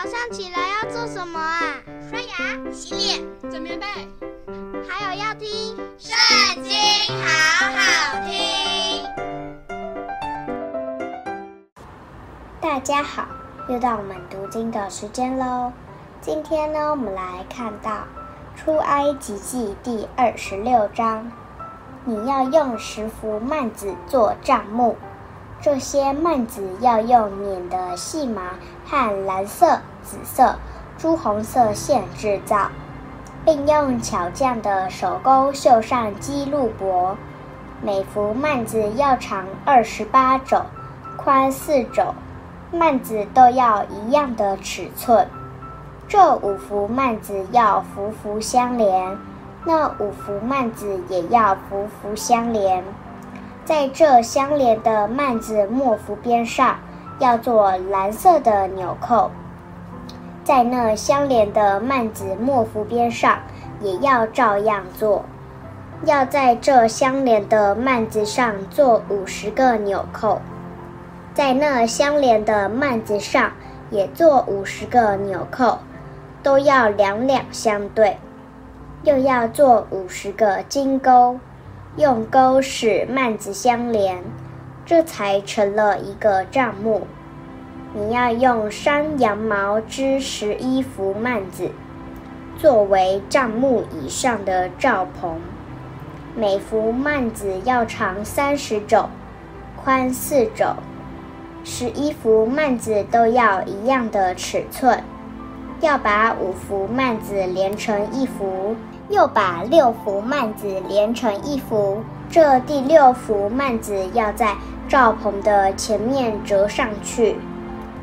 早上起来要做什么啊？刷牙、洗脸、整棉被，还有要听《圣经》，好好听。大家好，又到我们读经的时间喽。今天呢，我们来看到《出埃及记》第二十六章。你要用十幅幔子做帐幕。这些幔子要用捻的细麻和蓝色、紫色、朱红色线制造，并用巧匠的手工绣上鸡路伯。每幅幔子要长二十八肘，宽四肘，幔子都要一样的尺寸。这五幅幔子要幅幅相连，那五幅幔子也要幅幅相连。在这相连的幔子末幅边上，要做蓝色的纽扣；在那相连的幔子末幅边上，也要照样做。要在这相连的幔子上做五十个纽扣，在那相连的幔子上也做五十个纽扣，都要两两相对。又要做五十个金钩。用钩使幔子相连，这才成了一个帐幕。你要用山羊毛织十一幅幔子，作为帐幕以上的罩棚。每幅幔子要长三十肘，宽四肘。十一幅幔子都要一样的尺寸。要把五幅幔子连成一幅。又把六幅幔子连成一幅，这第六幅幔子要在罩棚的前面折上去，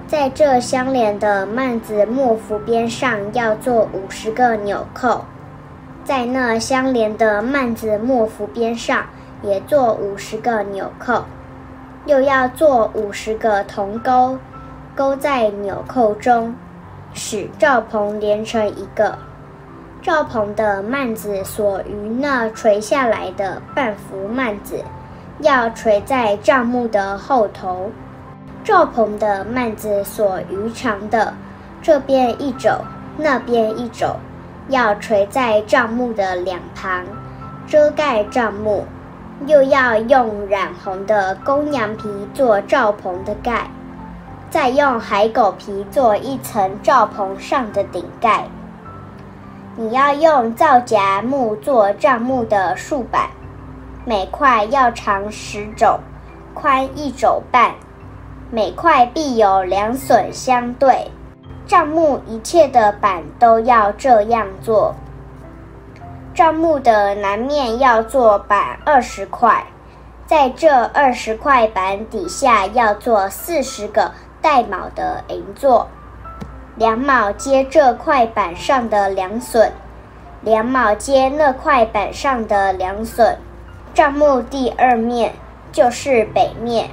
在这相连的幔子末幅边上要做五十个纽扣，在那相连的幔子末幅边上也做五十个纽扣，又要做五十个铜钩，钩在纽扣中，使罩棚连成一个。罩棚的幔子所余那垂下来的半幅幔子，要垂在帐幕的后头。罩棚的幔子所余长的，这边一肘，那边一肘，要垂在帐幕的两旁，遮盖帐幕。又要用染红的公羊皮做罩棚的盖，再用海狗皮做一层罩棚上的顶盖。你要用皂荚木做帐幕的竖板，每块要长十肘，宽一肘半，每块必有两榫相对。帐幕一切的板都要这样做。帐幕的南面要做板二十块，在这二十块板底下要做四十个带卯的银座。两卯接这块板上的梁榫，两卯接那块板上的梁榫。帐幕第二面就是北面，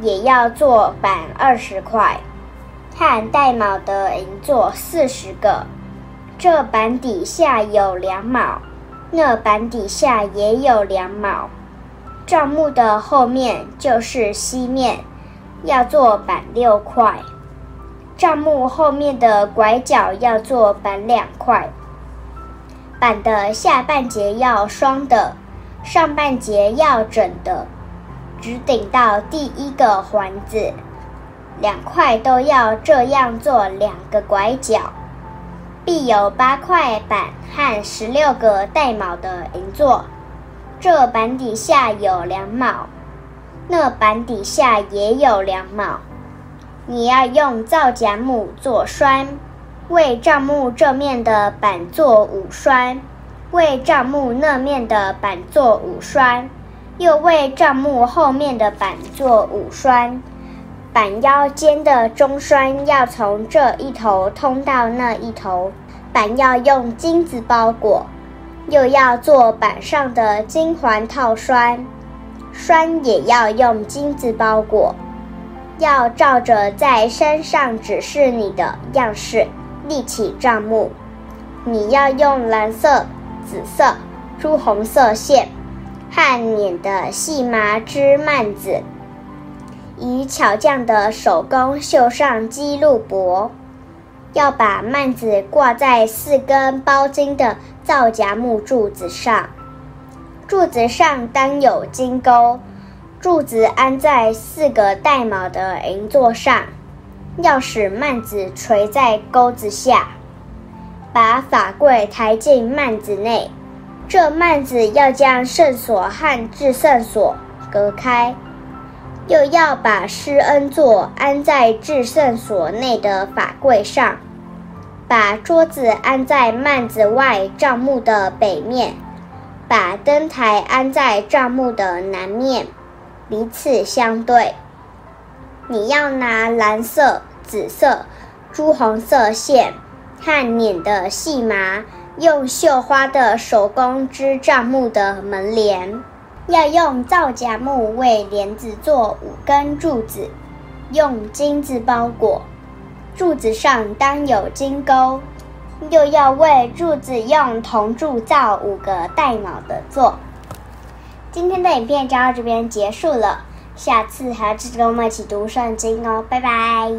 也要做板二十块，和带卯的银座四十个。这板底下有两卯，那板底下也有两卯。帐幕的后面就是西面，要做板六块。帐幕后面的拐角要做板两块，板的下半截要双的，上半截要整的，直顶到第一个环子。两块都要这样做两个拐角，必有八块板和十六个带卯的银座。这板底下有两卯，那板底下也有两卯。你要用皂荚木做栓，为帐木这面的板做五栓，为帐木那面的板做五栓，又为帐木后面的板做五栓。板腰间的中栓要从这一头通到那一头，板要用金子包裹，又要做板上的金环套栓，栓也要用金子包裹。要照着在山上指示你的样式立起帐幕。你要用蓝色、紫色、朱红色线和捻的细麻织幔子，以巧匠的手工绣上鸡鹿帛。要把幔子挂在四根包金的皂荚木柱子上，柱子上当有金钩，柱子安在四个带卯的银座上，要使幔子垂在钩子下，把法柜抬进幔子内。这幔子要将圣所和至圣所隔开，又要把施恩座安在至圣所内的法柜上。把桌子安在幔子外帐幕的北面，把灯台安在帐幕的南面，彼此相对。你要拿蓝色、紫色、朱红色线和捻的细麻，用绣花的手工织帐木的门帘。要用皂荚木为帘子做五根柱子，用金子包裹。柱子上当有金钩，又要为柱子用铜铸造五个带卯的座。今天的影片就到这边结束了，下次还要记得跟我们一起读圣经哦，拜拜。